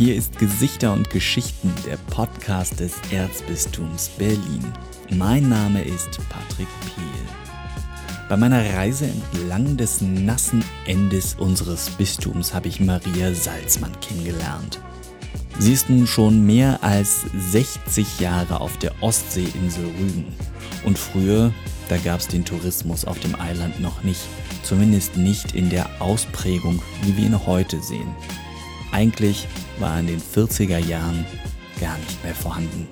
Hier ist Gesichter und Geschichten, der Podcast des Erzbistums Berlin. Mein Name ist Patrick Pehl. Bei meiner Reise entlang des nassen Endes unseres Bistums habe ich Maria Salzmann kennengelernt. Sie ist nun schon mehr als 60 Jahre auf der Ostseeinsel Rügen. Und früher, da gab es den Tourismus auf dem Eiland noch nicht. Zumindest nicht in der Ausprägung, wie wir ihn heute sehen. Eigentlich war in den 40er Jahren gar nicht mehr vorhanden.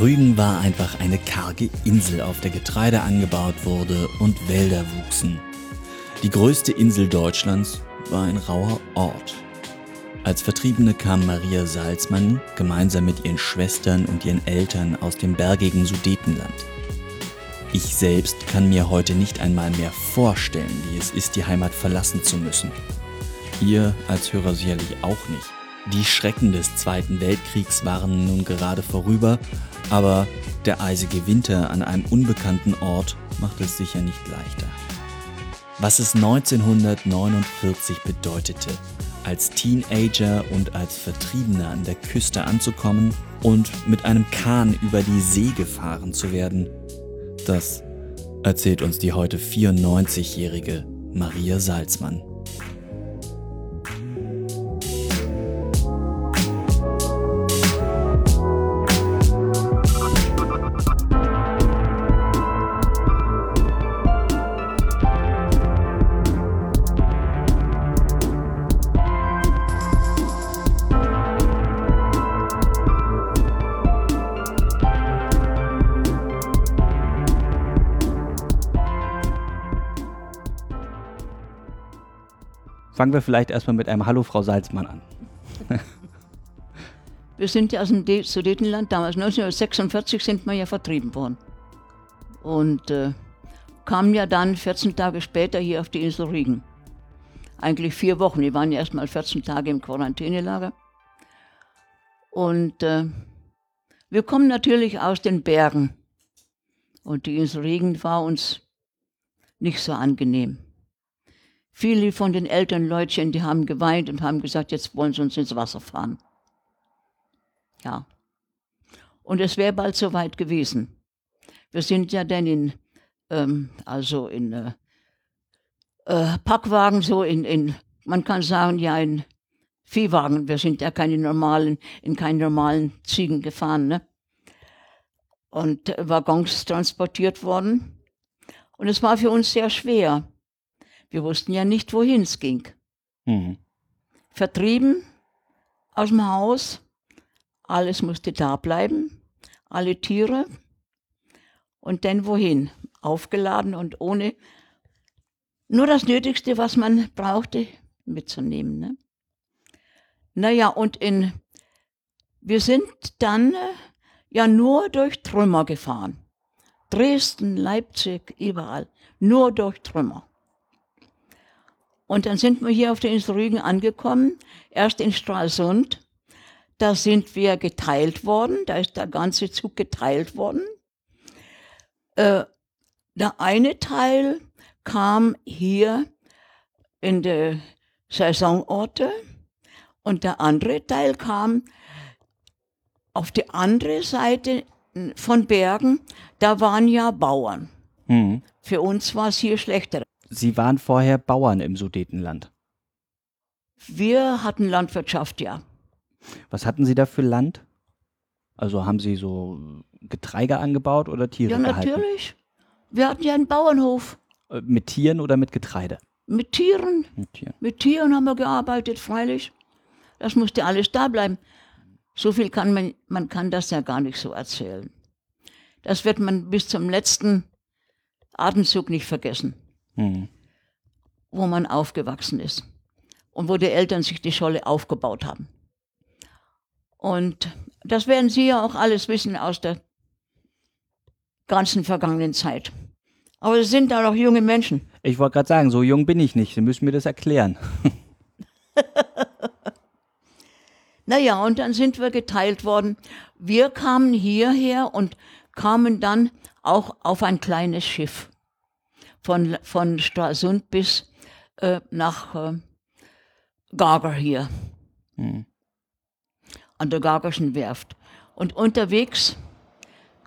Rügen war einfach eine karge Insel, auf der Getreide angebaut wurde und Wälder wuchsen. Die größte Insel Deutschlands war ein rauer Ort. Als Vertriebene kam Maria Salzmann gemeinsam mit ihren Schwestern und ihren Eltern aus dem bergigen Sudetenland. Ich selbst kann mir heute nicht einmal mehr vorstellen, wie es ist, die Heimat verlassen zu müssen. Ihr als Hörer sicherlich auch nicht. Die Schrecken des Zweiten Weltkriegs waren nun gerade vorüber, aber der eisige Winter an einem unbekannten Ort macht es sicher nicht leichter. Was es 1949 bedeutete, als Teenager und als Vertriebener an der Küste anzukommen und mit einem Kahn über die See gefahren zu werden, das erzählt uns die heute 94-jährige Maria Salzmann. Fangen wir vielleicht erstmal mit einem Hallo, Frau Salzmann an. wir sind ja aus dem Sudetenland, damals 1946 sind wir ja vertrieben worden. Und äh, kamen ja dann 14 Tage später hier auf die Insel Rügen. Eigentlich vier Wochen, die waren ja erst mal 14 Tage im Quarantänelager. Und äh, wir kommen natürlich aus den Bergen. Und die Insel Rügen war uns nicht so angenehm. Viele von den älteren Leutchen, die haben geweint und haben gesagt, jetzt wollen sie uns ins Wasser fahren. Ja. Und es wäre bald soweit gewesen. Wir sind ja dann in, ähm, also in äh, äh, Packwagen, so in, in, man kann sagen, ja, in Viehwagen. Wir sind ja keine normalen, in keinen normalen Zügen gefahren, ne? Und Waggons transportiert worden. Und es war für uns sehr schwer wir wussten ja nicht, wohin es ging. Mhm. Vertrieben aus dem Haus, alles musste da bleiben, alle Tiere. Und dann wohin? Aufgeladen und ohne nur das Nötigste, was man brauchte, mitzunehmen. Ne? Naja, und in, wir sind dann äh, ja nur durch Trümmer gefahren. Dresden, Leipzig, überall. Nur durch Trümmer. Und dann sind wir hier auf der Insel Rügen angekommen, erst in Stralsund. Da sind wir geteilt worden, da ist der ganze Zug geteilt worden. Äh, der eine Teil kam hier in die Saisonorte und der andere Teil kam auf die andere Seite von Bergen. Da waren ja Bauern. Mhm. Für uns war es hier schlechter. Sie waren vorher Bauern im Sudetenland. Wir hatten Landwirtschaft, ja. Was hatten Sie da für Land? Also haben Sie so Getreide angebaut oder Tiere Ja, gehalten? natürlich. Wir hatten ja einen Bauernhof. Äh, mit Tieren oder mit Getreide? Mit Tieren. Mit Tieren. Mit Tieren haben wir gearbeitet, freilich. Das musste alles da bleiben. So viel kann man, man kann das ja gar nicht so erzählen. Das wird man bis zum letzten Atemzug nicht vergessen mhm. wo man aufgewachsen ist und wo die Eltern sich die Scholle aufgebaut haben. Und das werden Sie ja auch alles wissen aus der ganzen vergangenen Zeit. Aber es sind da noch junge Menschen. Ich wollte gerade sagen, so jung bin ich nicht. Sie müssen mir das erklären. naja, und dann sind wir geteilt worden. Wir kamen hierher und kamen dann auch auf ein kleines Schiff von, von Stralsund bis äh, nach äh, Gager hier. Hm. an der Gagerschen Werft. Und unterwegs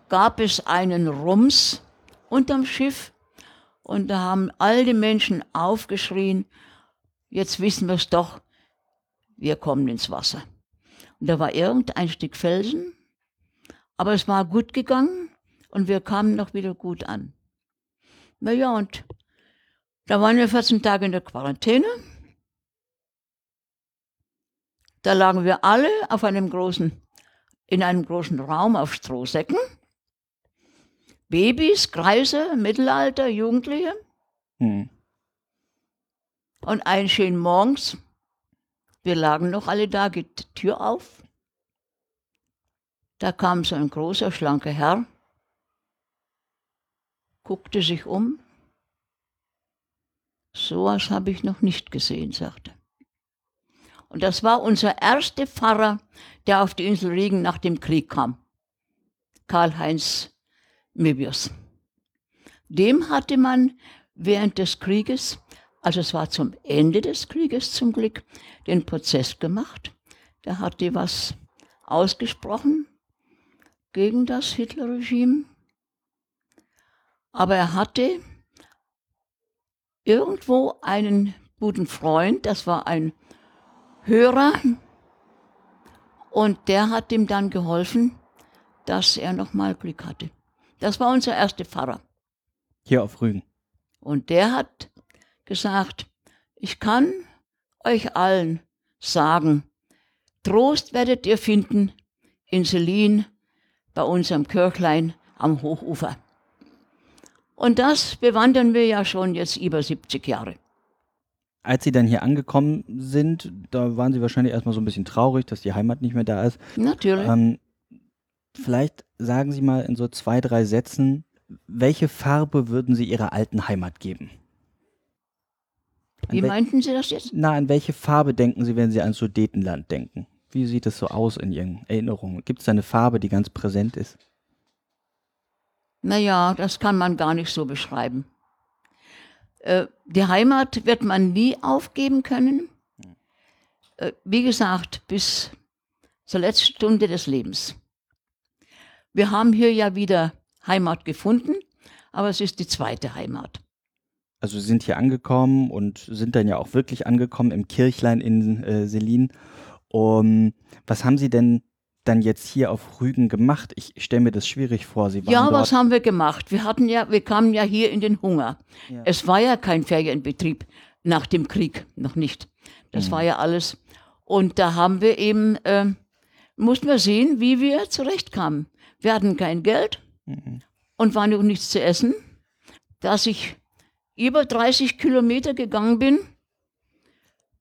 gab es einen Rums unterm Schiff und da haben all die Menschen aufgeschrien, jetzt wissen wir es doch, wir kommen ins Wasser. Und da war irgendein Stück Felsen, aber es war gut gegangen und wir kamen noch wieder gut an. Naja, und da waren wir 14 Tage in der Quarantäne. Da lagen wir alle auf einem großen, in einem großen Raum auf Strohsäcken. Babys, Kreise, Mittelalter, Jugendliche. Hm. Und einen schönen morgens, wir lagen noch alle da, geht die Tür auf. Da kam so ein großer, schlanker Herr, guckte sich um. So was habe ich noch nicht gesehen, sagte. Und das war unser erster Pfarrer, der auf die Insel Regen nach dem Krieg kam. Karl-Heinz Möbius. Dem hatte man während des Krieges, also es war zum Ende des Krieges zum Glück, den Prozess gemacht. Der hatte was ausgesprochen gegen das Hitlerregime. Aber er hatte irgendwo einen guten Freund, das war ein Hörer, und der hat ihm dann geholfen, dass er nochmal Glück hatte. Das war unser erster Pfarrer. Hier auf Rügen. Und der hat gesagt, ich kann euch allen sagen, Trost werdet ihr finden in Selin bei unserem Kirchlein am Hochufer. Und das bewandern wir ja schon jetzt über 70 Jahre. Als Sie dann hier angekommen sind, da waren Sie wahrscheinlich erstmal so ein bisschen traurig, dass die Heimat nicht mehr da ist. Natürlich. Ähm, vielleicht sagen Sie mal in so zwei, drei Sätzen, welche Farbe würden Sie Ihrer alten Heimat geben? An Wie meinten Sie das jetzt? Na, an welche Farbe denken Sie, wenn Sie an Sudetenland denken? Wie sieht es so aus in Ihren Erinnerungen? Gibt es da eine Farbe, die ganz präsent ist? Naja, das kann man gar nicht so beschreiben. Äh, die Heimat wird man nie aufgeben können. Äh, wie gesagt, bis zur letzten Stunde des Lebens. Wir haben hier ja wieder Heimat gefunden, aber es ist die zweite Heimat. Also Sie sind hier angekommen und sind dann ja auch wirklich angekommen im Kirchlein in äh, Selin. Um, was haben Sie denn dann jetzt hier auf Rügen gemacht? Ich, ich stelle mir das schwierig vor. Sie waren Ja, was haben wir gemacht? Wir hatten ja, wir kamen ja hier in den Hunger. Ja. Es war ja kein Ferienbetrieb nach dem Krieg, noch nicht. Das Mhm. war ja alles. Und da haben wir eben, äh, mussten wir sehen, wie wir zurechtkamen. Wir hatten kein Geld Mhm. und war noch nichts zu essen. Dass ich über 30 Kilometer gegangen bin,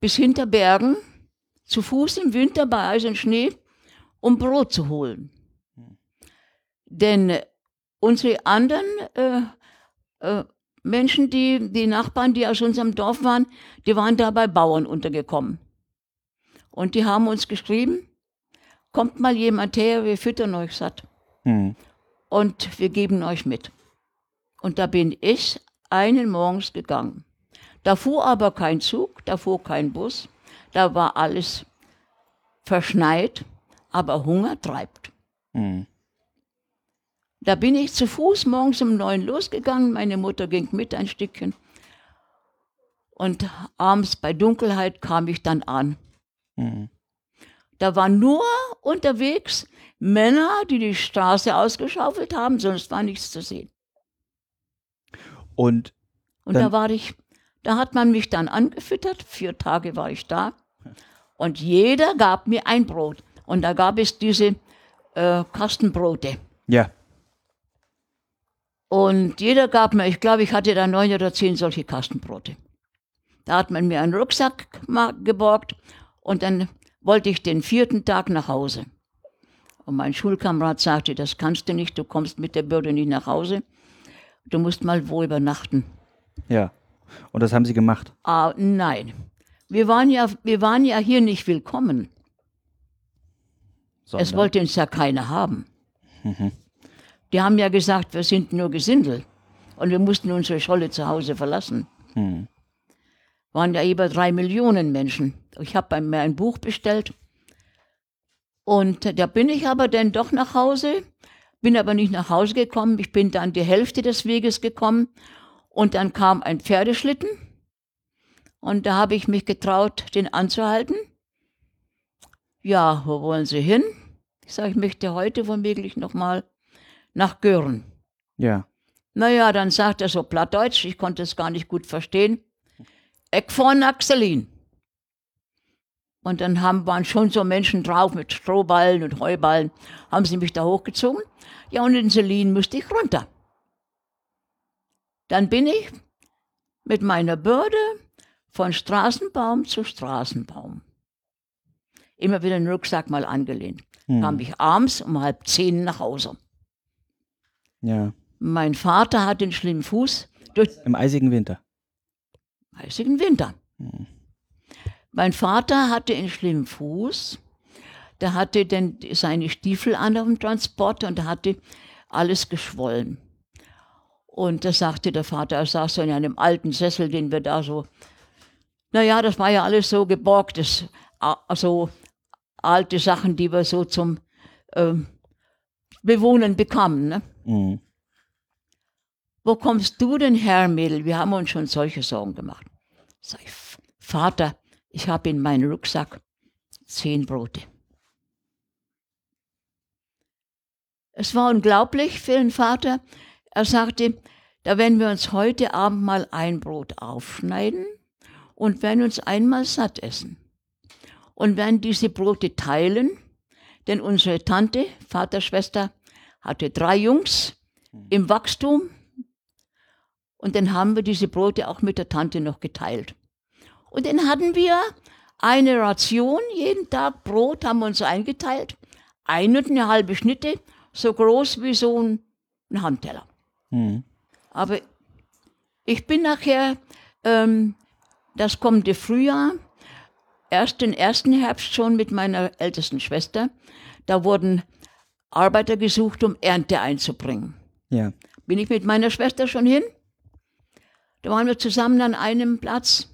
bis hinter Bergen, zu Fuß im Winter bei Eis und Schnee, um Brot zu holen. Denn unsere anderen äh, äh, Menschen, die, die Nachbarn, die aus unserem Dorf waren, die waren da bei Bauern untergekommen. Und die haben uns geschrieben, kommt mal jemand her, wir füttern euch satt Hm. und wir geben euch mit. Und da bin ich einen morgens gegangen. Da fuhr aber kein Zug, da fuhr kein Bus, da war alles verschneit, aber Hunger treibt. Hm. Da bin ich zu Fuß morgens um neun losgegangen, meine Mutter ging mit ein Stückchen. Und abends bei Dunkelheit kam ich dann an. Hm. Da waren nur unterwegs Männer, die die Straße ausgeschaufelt haben, sonst war nichts zu sehen. Und Und da war ich, da hat man mich dann angefüttert, vier Tage war ich da. Und jeder gab mir ein Brot. Und da gab es diese äh, Kastenbrote. ja, Und jeder gab mir, ich glaube, ich hatte da neun oder zehn solche Kastenbrote. Da hat man mir einen Rucksack geborgt und dann wollte ich den vierten Tag nach Hause. Und mein Schulkamerad sagte, das kannst du nicht, du kommst mit der Bürde nicht nach Hause. Du musst mal wo übernachten. ja. Und das haben Sie gemacht. Ah, nein. Wir waren, ja, wir waren ja hier nicht willkommen. Es wollte uns ja keiner haben. Die haben ja gesagt, wir sind nur Gesindel. Und wir mussten unsere Scholle zu Hause verlassen. Hm. Waren ja über drei Millionen Menschen. Ich habe bei mir ein Buch bestellt. Und da bin ich aber dann doch nach Hause, bin aber nicht nach Hause gekommen. Ich bin dann die Hälfte des Weges gekommen und dann kam ein Pferdeschlitten und da habe ich mich getraut, den anzuhalten. Ja, wo wollen Sie hin? Ich sage, ich möchte heute womöglich nochmal nach Gören. Ja. Naja, dann sagt er so plattdeutsch, ich konnte es gar nicht gut verstehen. Eck von Axelin. Und dann haben, waren schon so Menschen drauf mit Strohballen und Heuballen, haben sie mich da hochgezogen. Ja, und in Selin musste ich runter. Dann bin ich mit meiner Bürde von Straßenbaum zu Straßenbaum. Immer wieder den Rucksack mal angelehnt. Hm. Kam ich abends um halb zehn nach Hause. Ja. Mein Vater hat den schlimmen Fuß durch Im eisigen Winter. eisigen Winter. Hm. Mein Vater hatte einen schlimmen Fuß. Der hatte denn seine Stiefel an auf dem Transport und hatte alles geschwollen. Und da sagte der Vater, er saß so in einem alten Sessel, den wir da so, naja, das war ja alles so geborgtes, also alte Sachen, die wir so zum ähm, Bewohnen bekamen. Ne? Hm. Wo kommst du denn her, Mädel? Wir haben uns schon solche Sorgen gemacht. Sag ich, Vater, ich habe in meinem Rucksack zehn Brote. Es war unglaublich für den Vater. Er sagte, da werden wir uns heute Abend mal ein Brot aufschneiden und werden uns einmal satt essen. Und werden diese Brote teilen, denn unsere Tante, Vater, Schwester, hatte drei Jungs im Wachstum. Und dann haben wir diese Brote auch mit der Tante noch geteilt. Und dann hatten wir eine Ration, jeden Tag Brot haben wir uns eingeteilt. Eine und eine halbe Schnitte, so groß wie so ein, ein Handteller. Hm. Aber ich bin nachher, ähm, das kommende Frühjahr, erst den ersten Herbst schon mit meiner ältesten Schwester, da wurden Arbeiter gesucht, um Ernte einzubringen. Ja. Bin ich mit meiner Schwester schon hin? Da waren wir zusammen an einem Platz.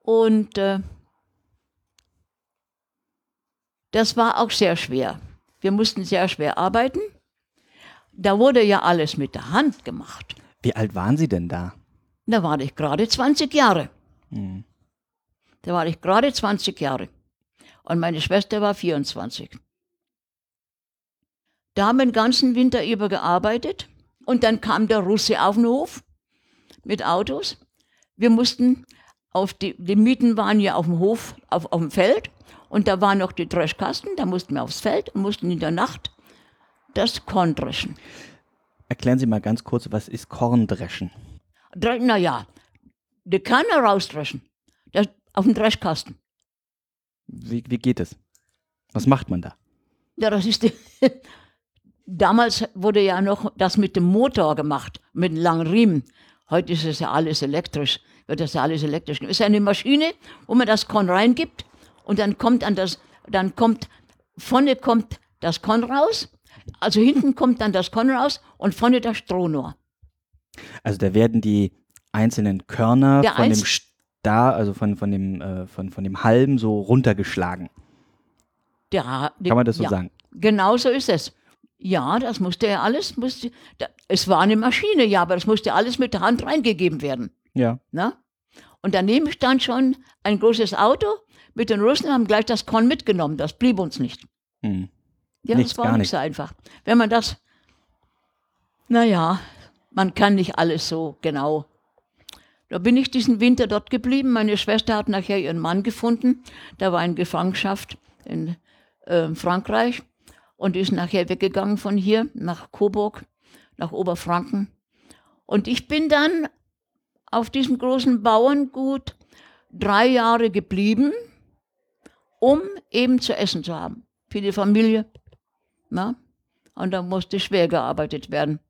Und äh, das war auch sehr schwer. Wir mussten sehr schwer arbeiten. Da wurde ja alles mit der Hand gemacht. Wie alt waren Sie denn da? Da war ich gerade 20 Jahre. Hm. Da war ich gerade 20 Jahre. Und meine Schwester war 24. Da haben wir den ganzen Winter über gearbeitet. Und dann kam der Russe auf den Hof mit Autos. Wir mussten auf die, die Mieten waren ja auf dem Hof, auf, auf dem Feld. Und da waren noch die Dreschkasten, da mussten wir aufs Feld und mussten in der Nacht das Korn dreschen. Erklären Sie mal ganz kurz, was ist Korndreschen? Dre naja, die Kanne rausdreschen. Das, auf dem Dreschkasten. Wie, wie geht es? Was macht man da? Ja, das ist die, Damals wurde ja noch das mit dem Motor gemacht, mit einem langen Riemen. Heute ist es ja alles elektrisch, wird das ja alles elektrisch. Es ist eine Maschine, wo man das Korn reingibt und dann kommt an das, dann kommt, vorne kommt das Korn raus, also hinten kommt dann das Korn raus und vorne das Stroh nur. Also da werden die einzelnen Körner Der von dem Star, also von, von, dem, äh, von, von dem Halm so runtergeschlagen. Die, Kann man das so ja, sagen? Genau so ist es. Ja, das musste ja alles, musste, da, es war eine Maschine, ja, aber das musste alles mit der Hand reingegeben werden. Ja. Ne? Und daneben stand schon ein großes Auto mit den Russen, haben gleich das Korn mitgenommen. Das blieb uns nicht. Hm. Ja, Nichts, das war nicht so einfach. Wenn man das, naja, man kann nicht alles so genau. Da bin ich diesen Winter dort geblieben. Meine Schwester hat nachher ihren Mann gefunden. Der war in Gefangenschaft in äh, Frankreich und ist nachher weggegangen von hier nach Coburg, nach Oberfranken. Und ich bin dann auf diesem großen Bauerngut drei Jahre geblieben, um eben zu essen zu haben. Für die Familie. Na? Und da musste schwer gearbeitet werden.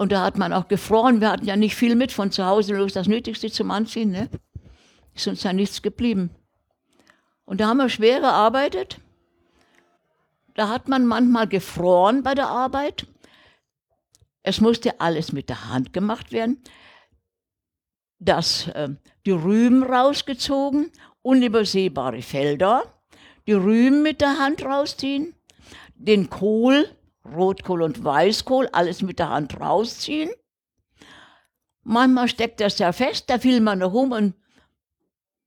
Und da hat man auch gefroren. Wir hatten ja nicht viel mit von zu Hause, bloß das Nötigste zum Anziehen. Ne? Ist uns ja nichts geblieben. Und da haben wir schwer gearbeitet. Da hat man manchmal gefroren bei der Arbeit. Es musste alles mit der Hand gemacht werden. Das, äh, die Rüben rausgezogen, unübersehbare Felder. die Rüben mit der Hand rausziehen, den Kohl, Rotkohl und Weißkohl, alles mit der Hand rausziehen. Manchmal steckt das ja fest, da fiel man noch um und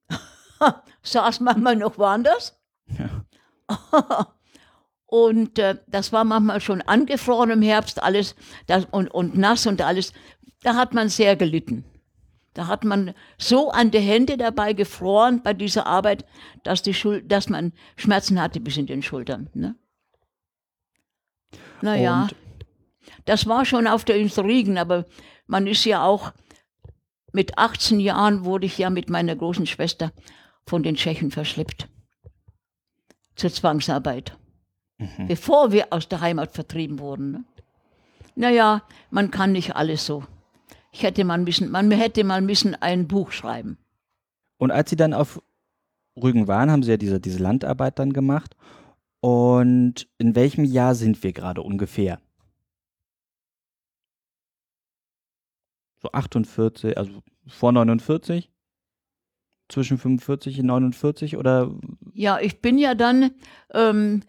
saß manchmal noch woanders. Ja. und äh, das war manchmal schon angefroren im Herbst, alles das, und, und nass und alles. Da hat man sehr gelitten. Da hat man so an die Hände dabei gefroren bei dieser Arbeit, dass, die Schul dass man Schmerzen hatte bis in den Schultern. Ne? Naja, und? das war schon auf der Insel Riegen, aber man ist ja auch, mit 18 Jahren wurde ich ja mit meiner großen Schwester von den Tschechen verschleppt. Zur Zwangsarbeit. Mhm. Bevor wir aus der Heimat vertrieben wurden. Ne? Naja, man kann nicht alles so. Ich hätte mal müssen, man hätte mal müssen ein Buch schreiben. Und als Sie dann auf Rügen waren, haben Sie ja diese, diese Landarbeit dann gemacht. Und in welchem Jahr sind wir gerade ungefähr? So 48, also vor 49? Zwischen 45 und 49 oder? Ja, ich bin ja dann ähm,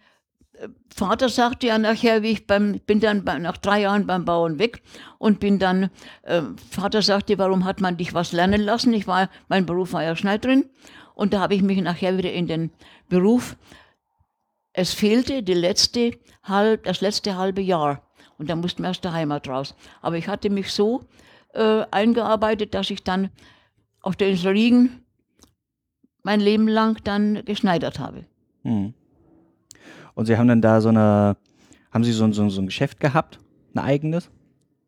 Vater sagte ja nachher, wie ich beim, bin dann bei, nach drei Jahren beim Bauern weg und bin dann, äh, Vater sagte, warum hat man dich was lernen lassen? Ich war, mein Beruf war ja Schneiderin und da habe ich mich nachher wieder in den Beruf, es fehlte die letzte halb, das letzte halbe Jahr und da mussten wir aus der Heimat raus. Aber ich hatte mich so äh, eingearbeitet, dass ich dann auf der Insel Riegen mein Leben lang dann geschneidert habe. Hm. Und Sie haben dann da so eine, haben Sie so, so, so ein Geschäft gehabt, ein eigenes?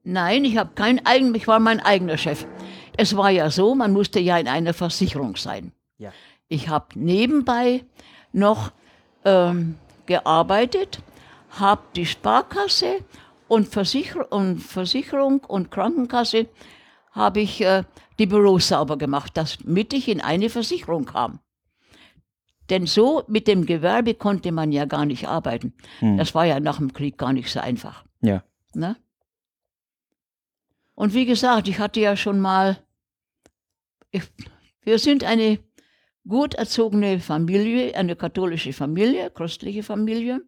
Nein, ich habe kein eigenes, ich war mein eigener Chef. Es war ja so, man musste ja in einer Versicherung sein. Ja. Ich habe nebenbei noch ähm, gearbeitet, habe die Sparkasse und, Versicher und Versicherung und Krankenkasse habe ich äh, die Büros sauber gemacht, damit ich in eine Versicherung kam. Denn so mit dem Gewerbe konnte man ja gar nicht arbeiten. Hm. Das war ja nach dem Krieg gar nicht so einfach. Ja. Ne? Und wie gesagt, ich hatte ja schon mal, ich, wir sind eine gut erzogene Familie, eine katholische Familie, christliche Familie.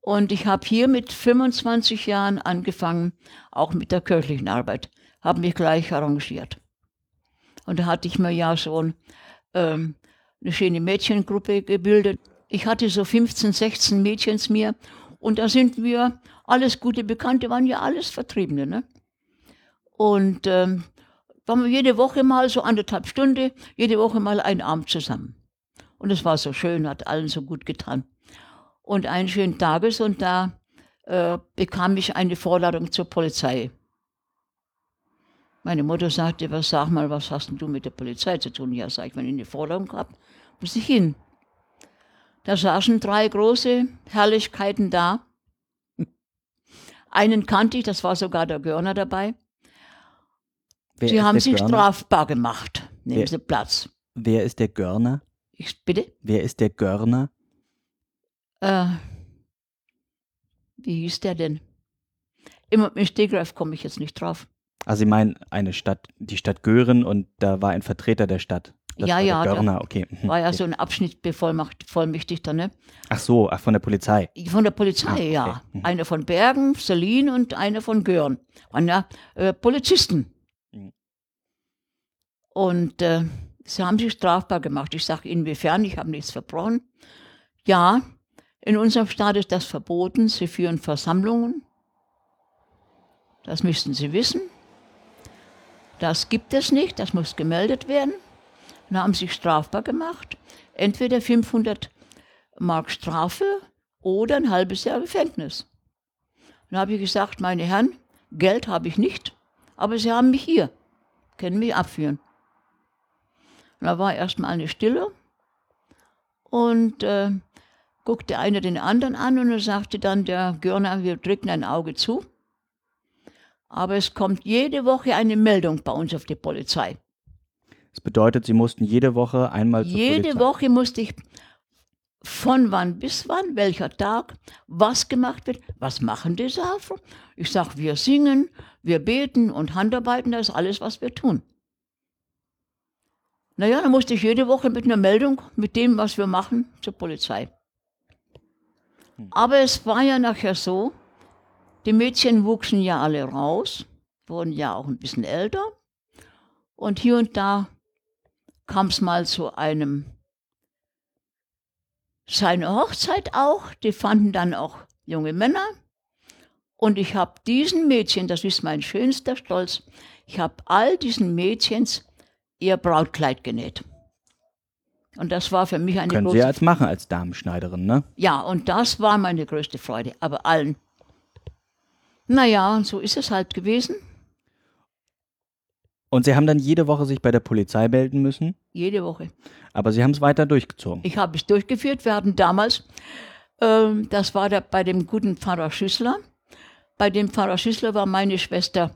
Und ich habe hier mit 25 Jahren angefangen, auch mit der kirchlichen Arbeit, habe mich gleich arrangiert. Und da hatte ich mir ja schon ähm, eine schöne Mädchengruppe gebildet. Ich hatte so 15, 16 Mädchens mir und da sind wir, alles gute Bekannte, waren ja alles Vertriebene. Ne? Und ähm, waren wir jede Woche mal so anderthalb Stunden, jede Woche mal einen Abend zusammen. Und es war so schön, hat allen so gut getan. Und einen schönen Tages und da äh, bekam ich eine Vorladung zur Polizei. Meine Mutter sagte, was sag mal, was hast denn du mit der Polizei zu tun? Ja, sag ich, wenn ich eine Forderung gehabt, muss ich hin. Da saßen drei große Herrlichkeiten da. Einen kannte ich, das war sogar der Görner dabei. Sie haben sich Görner? strafbar gemacht. Nehmen wer, Sie Platz. Wer ist der Görner? Ich, bitte? Wer ist der Görner? Äh, wie hieß der denn? Immer mit Stegreif komme ich jetzt nicht drauf. Also Sie meinen eine Stadt, die Stadt Göhren und da war ein Vertreter der Stadt. Das ja, ja. Görner, okay. Mhm. War ja so ein Abschnittbevollmächtigter, ne? Ach so, ach, von der Polizei. Von der Polizei, ah, okay. ja. Mhm. Eine von Bergen, Selin und eine von Görn. Waren ja äh, Polizisten. Und äh, sie haben sich strafbar gemacht. Ich sage, inwiefern? Ich habe nichts verbrochen. Ja, in unserem Staat ist das verboten. Sie führen Versammlungen. Das müssten Sie wissen. Das gibt es nicht, das muss gemeldet werden. Dann haben sich strafbar gemacht. Entweder 500 Mark Strafe oder ein halbes Jahr Gefängnis. Dann habe ich gesagt, meine Herren, Geld habe ich nicht, aber Sie haben mich hier, können mich abführen. Und da war erstmal eine Stille und äh, guckte einer den anderen an und er sagte dann der Görner, wir drücken ein Auge zu. Aber es kommt jede Woche eine Meldung bei uns auf die Polizei. Das bedeutet, Sie mussten jede Woche einmal zur Jede Polizei. Woche musste ich von wann bis wann, welcher Tag, was gemacht wird, was machen die Safer. Ich sage, wir singen, wir beten und Handarbeiten, das ist alles, was wir tun. Naja, dann musste ich jede Woche mit einer Meldung, mit dem, was wir machen, zur Polizei. Aber es war ja nachher so, die Mädchen wuchsen ja alle raus, wurden ja auch ein bisschen älter. Und hier und da kam es mal zu einem, seine Hochzeit auch, die fanden dann auch junge Männer. Und ich habe diesen Mädchen, das ist mein schönster Stolz, ich habe all diesen Mädchens ihr Brautkleid genäht. Und das war für mich eine Können große Sie als machen als Damenschneiderin, ne? ja, und das war meine größte Freude, aber allen. Naja, und so ist es halt gewesen. Und Sie haben dann jede Woche sich bei der Polizei melden müssen, Jede Woche. aber Sie haben es weiter durchgezogen. Ich habe es durchgeführt. Wir hatten damals, ähm, das war der, bei dem guten Pfarrer Schüssler. Bei dem Pfarrer Schüssler war meine Schwester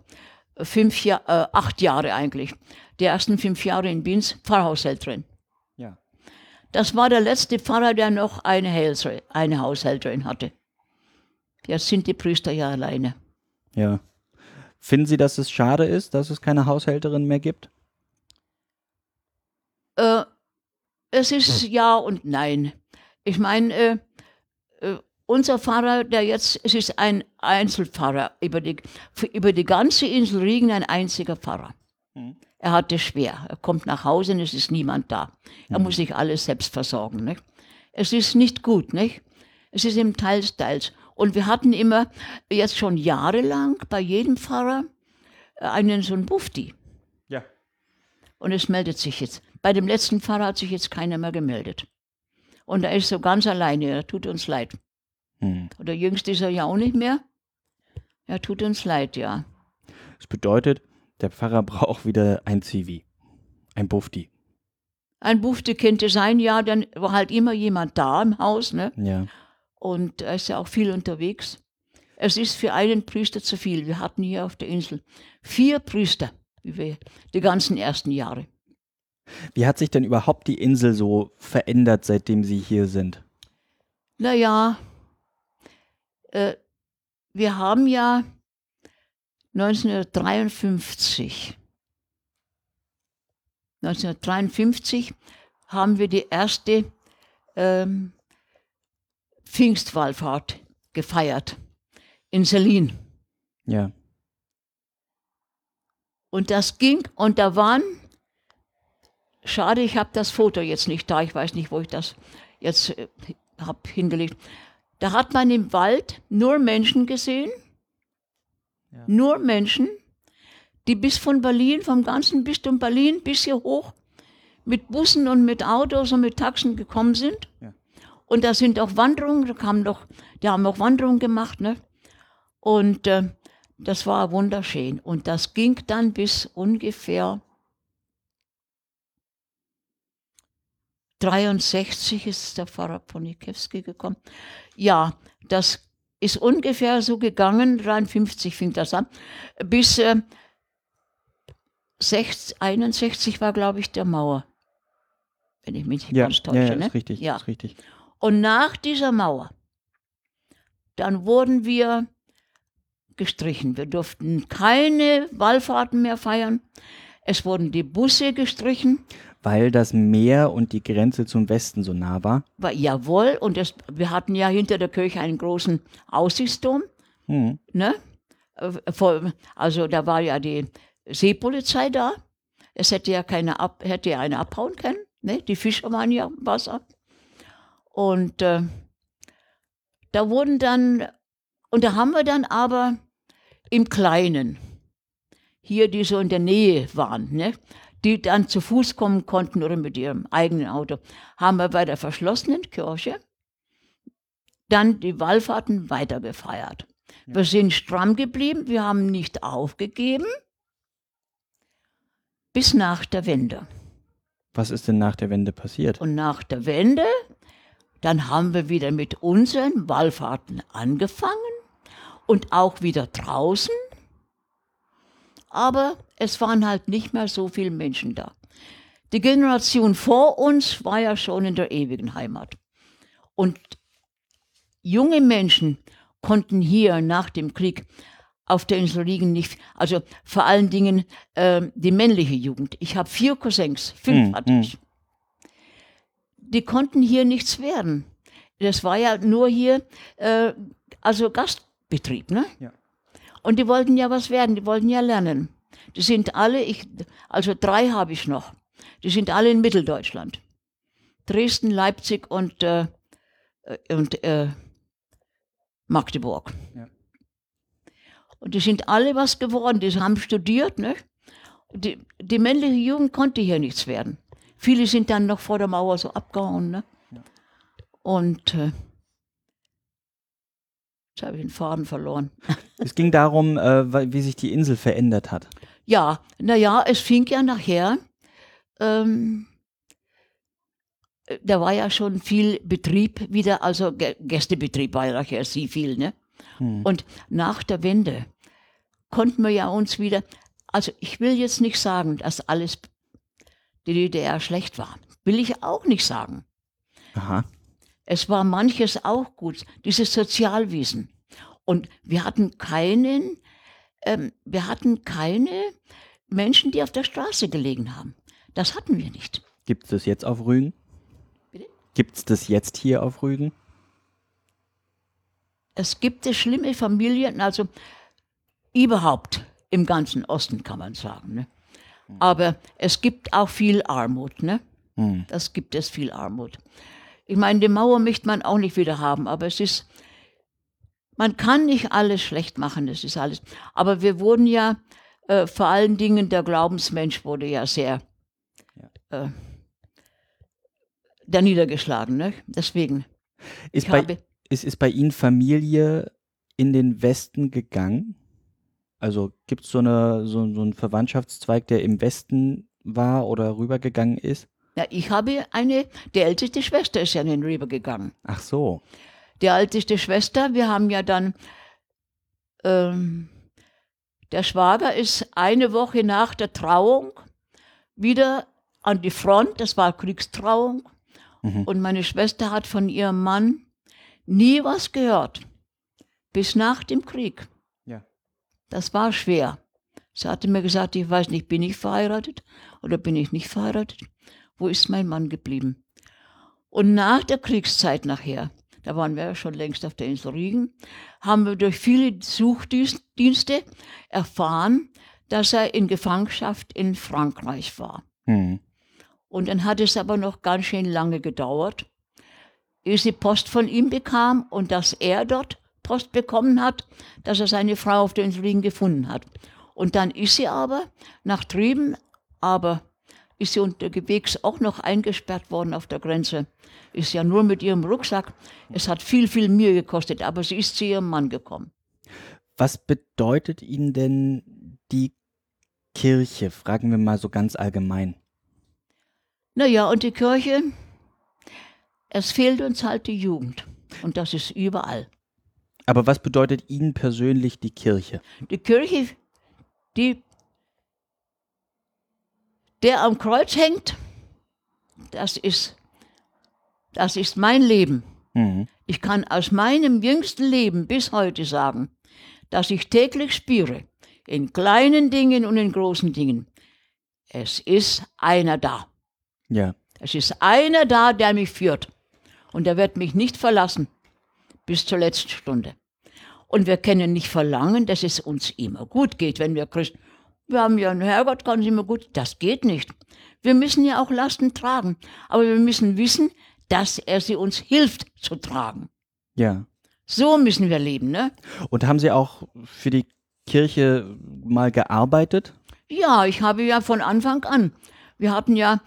fünf Jahr, äh, acht Jahre eigentlich. Die ersten fünf Jahre in Binz Pfarrhaushälterin. Ja. Das war der letzte Pfarrer, der noch eine, Hälse, eine Haushälterin hatte. Jetzt sind die Priester ja alleine. Ja. Finden Sie, dass es schade ist, dass es keine Haushälterin mehr gibt? Äh, es ist ja und nein. Ich meine, äh, äh, unser Pfarrer, der jetzt, es ist ein Einzelpfarrer, über die, über die ganze Insel Riegen ein einziger Pfarrer. Mhm. Er hat es schwer. Er kommt nach Hause und es ist niemand da. Er muss sich alles selbst versorgen. Nicht? Es ist nicht gut, nicht? Es ist im Teils, teils. Und wir hatten immer, jetzt schon jahrelang, bei jedem Pfarrer äh, einen so einen Bufti. Ja. Und es meldet sich jetzt. Bei dem letzten Pfarrer hat sich jetzt keiner mehr gemeldet. Und er ist so ganz alleine. Er tut uns leid. Hm. Und der Jüngste ist er ja auch nicht mehr. Er tut uns leid, ja. Das bedeutet, der Pfarrer braucht wieder ein Zivi. Ein Bufti. Ein Bufte könnte sein, ja, dann war halt immer jemand da im Haus, ne? Ja. Und er ist ja auch viel unterwegs. Es ist für einen Priester zu viel. Wir hatten hier auf der Insel vier Priester, wir die ganzen ersten Jahre. Wie hat sich denn überhaupt die Insel so verändert, seitdem Sie hier sind? Naja, äh, wir haben ja 1953, 1953 haben wir die erste ähm, Pfingstwallfahrt gefeiert in Selin. Ja. Und das ging, und da waren, schade, ich habe das Foto jetzt nicht da, ich weiß nicht, wo ich das jetzt äh, habe hingelegt. Da hat man im Wald nur Menschen gesehen, Ja. nur Menschen, die bis von Berlin, vom ganzen Bistum Berlin bis hier hoch mit Bussen und mit Autos und mit Taxen gekommen sind. Ja. Und da sind auch Wanderungen, da kamen doch, die haben auch Wanderungen gemacht, ne? Und äh, das war wunderschön. Und das ging dann bis ungefähr 63 ist der Pfarrer Ponikiewski gekommen. Ja, das ist ungefähr so gegangen, 53 fing das an, bis äh, 60, 61 war, glaube ich, der Mauer. Wenn ich mich nicht Ja, ganz ja, täusche. ja ne? ist richtig. Ja. Ist richtig. Und nach dieser Mauer, dann wurden wir gestrichen. Wir durften keine Wallfahrten mehr feiern. Es wurden die Busse gestrichen. Weil das Meer und die Grenze zum Westen so nah war. War, jawohl, und es, wir hatten ja hinter der Kirche einen großen Aussichtsturm. Hm. Ne? Äh, Also da war ja die Seepolizei da. Es hätte ja keine ab, hätte ja eine abhauen können. Ne? Die Fischer waren ja im Wasser. Und äh, da wurden dann, und da haben wir dann aber im Kleinen, hier die so in der Nähe waren, ne? Die dann zu Fuß kommen konnten oder mit ihrem eigenen Auto, haben wir bei der verschlossenen Kirche dann die Wallfahrten weiter gefeiert. Wir sind stramm geblieben, wir haben nicht aufgegeben bis nach der Wende. Was ist denn nach der Wende passiert? Und nach der Wende, dann haben wir wieder mit unseren Wallfahrten angefangen und auch wieder draußen. Aber es waren halt nicht mehr so viele Menschen da. Die Generation vor uns war ja schon in der ewigen Heimat. Und junge Menschen konnten hier nach dem Krieg auf der Insel liegen nicht, also vor allen Dingen äh, die männliche Jugend. Ich habe vier Cousins, fünf Hm, hatte hm. ich. Die konnten hier nichts werden. Das war ja nur hier, äh, also Gastbetrieb, ne? Ja. Und die wollten ja was werden, die wollten ja lernen. Die sind alle, ich, also drei habe ich noch. Die sind alle in Mitteldeutschland. Dresden, Leipzig und, äh, äh, und äh, Magdeburg. Ja. Und die sind alle was geworden, die haben studiert. Ne? Die, die männliche Jugend konnte hier nichts werden. Viele sind dann noch vor der Mauer so abgehauen. Ne? Und äh, jetzt habe ich den Faden verloren. Es ging darum, äh, wie sich die Insel verändert hat. Ja, naja, es fing ja nachher, ähm, äh, da war ja schon viel Betrieb wieder, also Gä- Gästebetrieb war ja nachher sehr viel, ne? Hm. Und nach der Wende konnten wir ja uns wieder, also ich will jetzt nicht sagen, dass alles die DDR schlecht war. Will ich auch nicht sagen. Aha. Es war manches auch gut, dieses Sozialwesen. Und wir hatten keinen, ähm, wir hatten keine Menschen, die auf der Straße gelegen haben. Das hatten wir nicht. Gibt es das jetzt auf Rügen? Bitte? Gibt es das jetzt hier auf Rügen? Es gibt es schlimme Familien, also überhaupt im ganzen Osten kann man sagen. Ne? Aber es gibt auch viel Armut. Ne? Hm. Das gibt es viel Armut. Ich meine, die Mauer möchte man auch nicht wieder haben, aber es ist, man kann nicht alles schlecht machen, das ist alles. Aber wir wurden ja, äh, vor allen Dingen der Glaubensmensch wurde ja sehr äh, da niedergeschlagen. Ne? Deswegen. Ist bei, habe, ist, ist bei Ihnen Familie in den Westen gegangen? Also gibt es so, eine, so, so einen Verwandtschaftszweig, der im Westen war oder rübergegangen ist? Ja, ich habe eine, die älteste Schwester ist ja in den Rüber gegangen. Ach so. die älteste Schwester. Wir haben ja dann, ähm, der Schwager ist eine Woche nach der Trauung wieder an die Front, das war Kriegstrauung. Mhm. Und meine Schwester hat von ihrem Mann nie was gehört, bis nach dem Krieg. Ja. Das war schwer. Sie hatte mir gesagt, ich weiß nicht, bin ich verheiratet oder bin ich nicht verheiratet? Wo ist mein Mann geblieben? Und nach der Kriegszeit nachher, da waren wir ja schon längst auf der Insel Rügen, haben wir durch viele Suchdienste erfahren, dass er in Gefangenschaft in Frankreich war. Hm. Und dann hat es aber noch ganz schön lange gedauert, ehe sie Post von ihm bekam und dass er dort Post bekommen hat, dass er seine Frau auf der Insel Rügen gefunden hat. Und dann ist sie aber nach drüben, aber ist sie unterwegs auch noch eingesperrt worden auf der Grenze. Ist ja nur mit ihrem Rucksack. Es hat viel, viel Mühe gekostet, aber sie ist zu ihrem Mann gekommen. Was bedeutet Ihnen denn die Kirche? Fragen wir mal so ganz allgemein. Naja, und die Kirche, es fehlt uns halt die Jugend. Und das ist überall. Aber was bedeutet Ihnen persönlich die Kirche? Die Kirche, die, der am Kreuz hängt, das ist, das ist mein Leben. Mhm. Ich kann aus meinem jüngsten Leben bis heute sagen, dass ich täglich spüre, in kleinen Dingen und in großen Dingen, es ist einer da. Ja. Es ist einer da, der mich führt. Und er wird mich nicht verlassen bis zur letzten Stunde. Und wir können nicht verlangen, dass es uns immer gut geht, wenn wir Christen. Wir haben ja einen Herrgott, kann es immer gut. Das geht nicht. Wir müssen ja auch Lasten tragen. Aber wir müssen wissen, dass er sie uns hilft zu tragen. Ja. So müssen wir leben, ne? Und haben Sie auch für die Kirche mal gearbeitet? Ja, ich habe ja von Anfang an. Wir hatten ja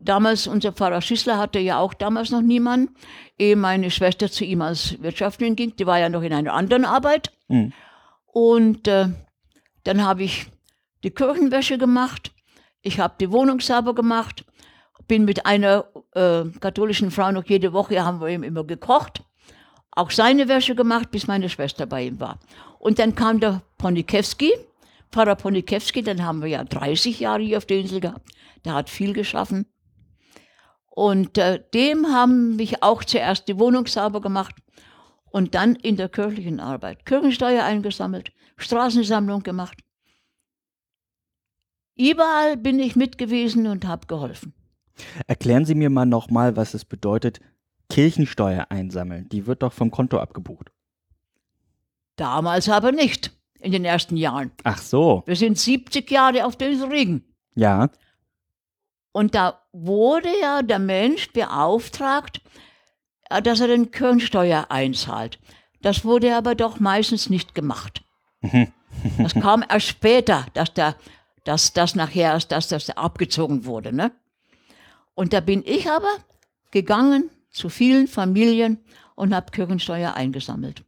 damals, unser Pfarrer Schissler hatte ja auch damals noch niemanden, ehe meine Schwester zu ihm als Wirtschafterin ging. Die war ja noch in einer anderen Arbeit. Mhm. Und äh, dann habe ich die Kirchenwäsche gemacht. Ich habe die Wohnung sauber gemacht. Bin mit einer äh, katholischen Frau noch jede Woche, haben wir ihm immer gekocht. Auch seine Wäsche gemacht, bis meine Schwester bei ihm war. Und dann kam der Ponikewski, Pfarrer Ponikewski, den haben wir ja 30 Jahre hier auf der Insel gehabt. Der hat viel geschaffen. Und äh, dem haben mich auch zuerst die Wohnung sauber gemacht. Und dann in der kirchlichen Arbeit. Kirchensteuer eingesammelt, Straßensammlung gemacht. Überall bin ich mit gewesen und habe geholfen. Erklären Sie mir mal nochmal, was es bedeutet, Kirchensteuer einsammeln. Die wird doch vom Konto abgebucht. Damals aber nicht, in den ersten Jahren. Ach so. Wir sind 70 Jahre auf den Regen. Ja. Und da wurde ja der Mensch beauftragt, äh, dass er den Kirchensteuer einzahlt. Das wurde aber doch meistens nicht gemacht. Das kam erst später, dass, der, dass das nachher dass das abgezogen wurde. Ne? Und da bin ich aber gegangen zu vielen Familien und habe Kirchensteuer eingesammelt.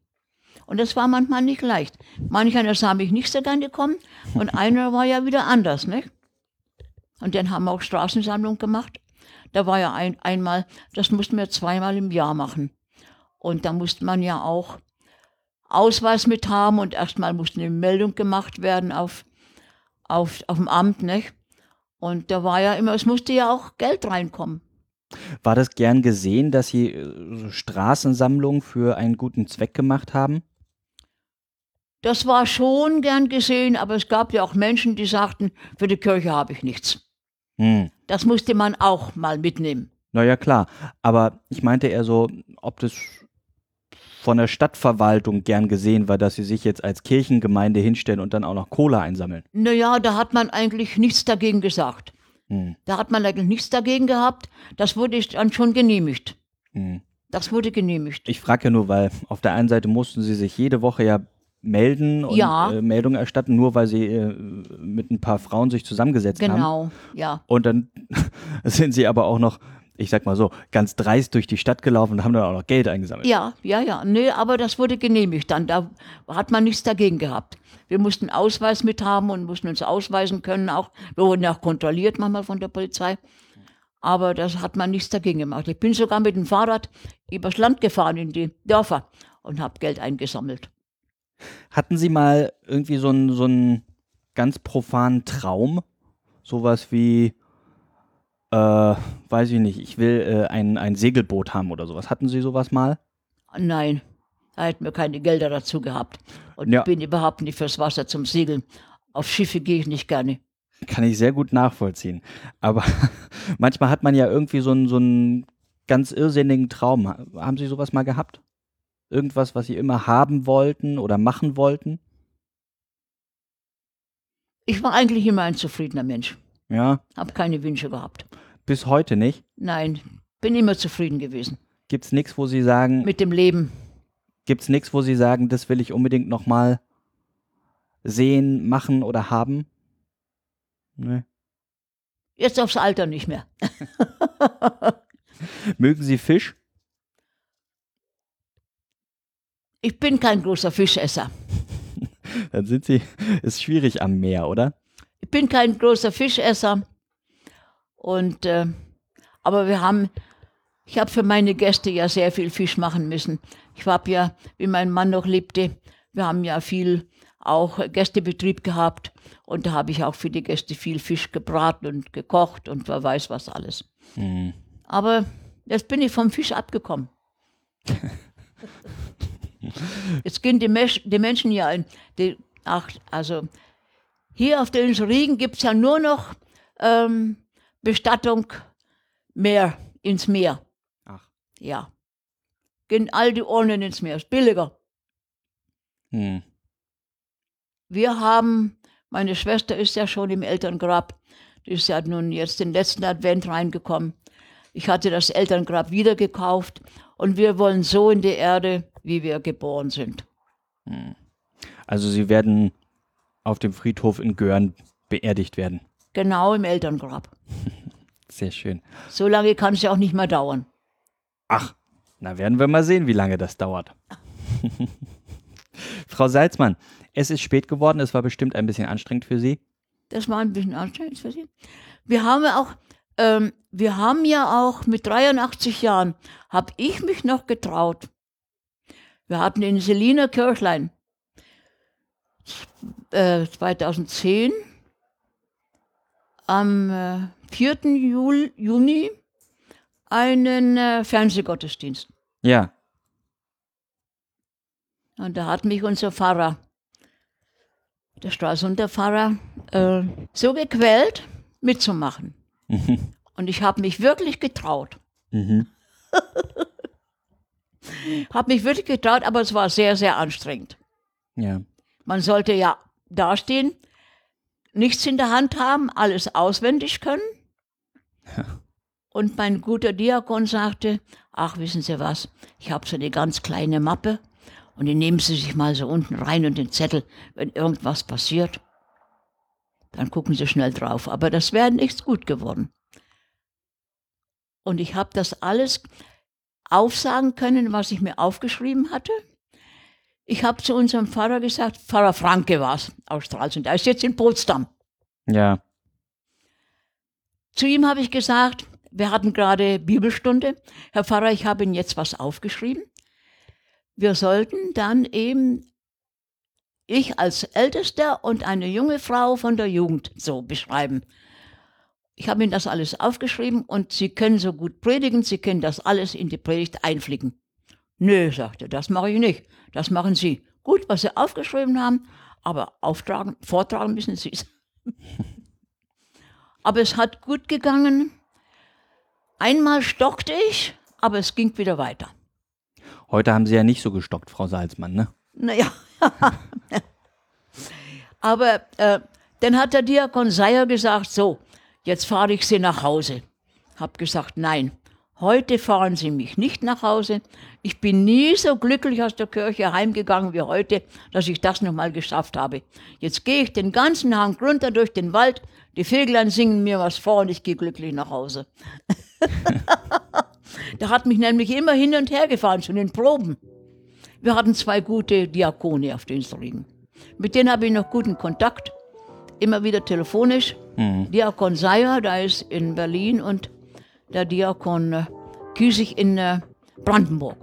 Und das war manchmal nicht leicht. Manch einer sah mich nicht so gerne kommen und einer war ja wieder anders. Nicht? Und dann haben wir auch Straßensammlung gemacht. Da war ja ein, einmal, das mussten wir zweimal im Jahr machen. Und da musste man ja auch Ausweis mit haben und erstmal musste eine Meldung gemacht werden auf, auf, auf dem Amt. Nicht? Und da war ja immer, es musste ja auch Geld reinkommen. War das gern gesehen, dass Sie äh, Straßensammlungen für einen guten Zweck gemacht haben? Das war schon gern gesehen, aber es gab ja auch Menschen, die sagten, für die Kirche habe ich nichts. Hm. Das musste man auch mal mitnehmen. Naja, klar. Aber ich meinte eher so, ob das von der Stadtverwaltung gern gesehen war, dass sie sich jetzt als Kirchengemeinde hinstellen und dann auch noch Kohle einsammeln. Naja, da hat man eigentlich nichts dagegen gesagt. Hm. Da hat man eigentlich nichts dagegen gehabt. Das wurde dann schon genehmigt. Hm. Das wurde genehmigt. Ich frage ja nur, weil auf der einen Seite mussten sie sich jede Woche ja melden und Ja. äh, Meldungen erstatten, nur weil sie äh, mit ein paar Frauen sich zusammengesetzt haben. Genau, ja. Und dann sind sie aber auch noch, ich sag mal so, ganz dreist durch die Stadt gelaufen und haben dann auch noch Geld eingesammelt. Ja, ja, ja. Nee, aber das wurde genehmigt dann. Da hat man nichts dagegen gehabt. Wir mussten Ausweis mit haben und mussten uns ausweisen können auch. Wir wurden auch kontrolliert manchmal von der Polizei. Aber das hat man nichts dagegen gemacht. Ich bin sogar mit dem Fahrrad übers Land gefahren in die Dörfer und habe Geld eingesammelt. Hatten Sie mal irgendwie so einen, so einen ganz profanen Traum? Sowas wie, äh, weiß ich nicht, ich will äh, ein, ein Segelboot haben oder sowas. Hatten Sie sowas mal? Nein, da hätten wir keine Gelder dazu gehabt. Und Ja. ich bin überhaupt nicht fürs Wasser zum Segeln. Auf Schiffe gehe ich nicht gerne. Kann ich sehr gut nachvollziehen. Aber manchmal hat man ja irgendwie so einen, so einen ganz irrsinnigen Traum. Ha- Haben Sie sowas mal gehabt? Irgendwas, was Sie immer haben wollten oder machen wollten? Ich war eigentlich immer ein zufriedener Mensch. Ja, Habe keine Wünsche gehabt. Bis heute nicht. Nein, bin immer zufrieden gewesen Gibt's nichts, wo Sie sagen, mit dem Leben. gibt's nichts, wo Sie sagen, das will ich unbedingt noch mal sehen, machen oder haben? Nee. Jetzt aufs Alter nicht mehr. Mögen Sie Fisch? Ich bin kein großer Fischesser. Dann sind Sie, ist schwierig am Meer, oder? Ich bin kein großer Fischesser. Und äh, aber wir haben, ich habe für meine Gäste ja sehr viel Fisch machen müssen. Ich habe ja, wie mein Mann noch lebte, wir haben ja viel auch Gästebetrieb gehabt und da habe ich auch für die Gäste viel Fisch gebraten und gekocht und wer weiß was alles. Hm. Aber jetzt bin ich vom Fisch abgekommen. jetzt gehen die, Mesch, die Menschen ja in die, ach, also hier auf der Insel Regen gibt es ja nur noch ähm, Bestattung Meer, ins Meer. Ach. Ja. Gehen all die Urnen ins Meer, ist billiger. Hm. Wir haben, meine Schwester ist ja schon im Elterngrab, die ist ja nun jetzt den letzten Advent reingekommen. Ich hatte das Elterngrab wieder gekauft und wir wollen so in die Erde, wie wir geboren sind. Also Sie werden auf dem Friedhof in Görn beerdigt werden. Genau im Elterngrab. Sehr schön. So lange kann es ja auch nicht mehr dauern. Ach, na werden wir mal sehen, wie lange das dauert. Frau Salzmann, es ist spät geworden, es war bestimmt ein bisschen anstrengend für Sie. Das war ein bisschen anstrengend für Sie. Wir haben ja auch, ähm, wir haben ja auch mit 83 Jahren, habe ich mich noch getraut. Wir hatten in Selina Kirchlein äh, 2010 am äh, 4. Jul Juni einen äh, Fernsehgottesdienst. Ja, Und da hat mich unser Pfarrer, der Stralsunder Pfarrer, äh, so gequält, mitzumachen. Mhm. Und ich habe mich wirklich getraut. Mhm. Habe mich wirklich getraut, aber es war sehr, sehr anstrengend. Ja. Man sollte ja dastehen, nichts in der Hand haben, alles auswendig können. Und mein guter Diakon sagte, ach, wissen Sie was, ich habe so eine ganz kleine Mappe und die nehmen Sie sich mal so unten rein und den Zettel, wenn irgendwas passiert, dann gucken Sie schnell drauf. Aber das wäre nichts gut geworden. Und ich habe das alles aufsagen können, was ich mir aufgeschrieben hatte. Ich habe zu unserem Pfarrer gesagt, Pfarrer Franke war es aus Stralsund, er ist jetzt in Potsdam. Ja. Zu ihm habe ich gesagt, wir hatten gerade Bibelstunde, Herr Pfarrer, ich habe Ihnen jetzt was aufgeschrieben. Wir sollten dann eben, ich als Ältester und eine junge Frau von der Jugend so beschreiben. Ich habe Ihnen das alles aufgeschrieben und Sie können so gut predigen, Sie können das alles in die Predigt einflicken. Nö, sagte, das mache ich nicht. Das machen Sie. Gut, was Sie aufgeschrieben haben, aber auftragen, vortragen müssen Sie es. aber es hat gut gegangen. Einmal stockte ich, aber es ging wieder weiter. Heute haben Sie ja nicht so gestockt, Frau Salzmann, ne? Naja. aber äh, dann hat der Diakon Seier gesagt, so, jetzt fahre ich Sie nach Hause. Hab gesagt, nein, heute fahren Sie mich nicht nach Hause. Ich bin nie so glücklich aus der Kirche heimgegangen wie heute, dass ich das nochmal geschafft habe. Jetzt gehe ich den ganzen Hang runter durch den Wald, die Vöglein singen mir was vor und ich gehe glücklich nach Hause. Der hat mich nämlich immer hin und her gefahren zu den Proben. Wir hatten zwei gute Diakone auf den Strigen. Mit denen habe ich noch guten Kontakt, immer wieder telefonisch. Mhm. Diakon Seyer, der ist in Berlin und der Diakon äh, Kiesig in äh, Brandenburg.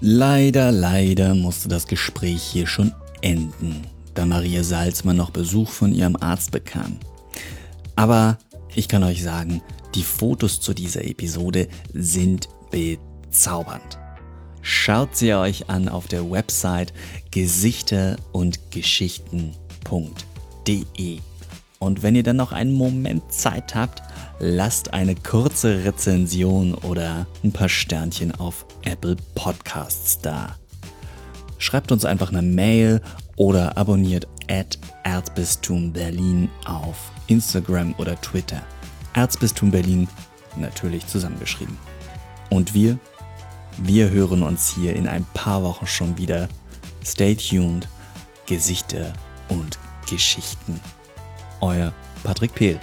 Leider, leider musste das Gespräch hier schon enden, da Maria Salzmann noch Besuch von ihrem Arzt bekam. Aber ich kann euch sagen, die Fotos zu dieser Episode sind bezaubernd. Schaut sie euch an auf der Website gesichter und geschichten.de. Und wenn ihr dann noch einen Moment Zeit habt, lasst eine kurze Rezension oder ein paar Sternchen auf Apple Podcasts da. Schreibt uns einfach eine Mail oder abonniert at Erzbistum Berlin auf Instagram oder Twitter. Erzbistum Berlin natürlich zusammengeschrieben. Und wir, wir hören uns hier in ein paar Wochen schon wieder. Stay tuned, Gesichter und Geschichten. Euer Patrick Pehl.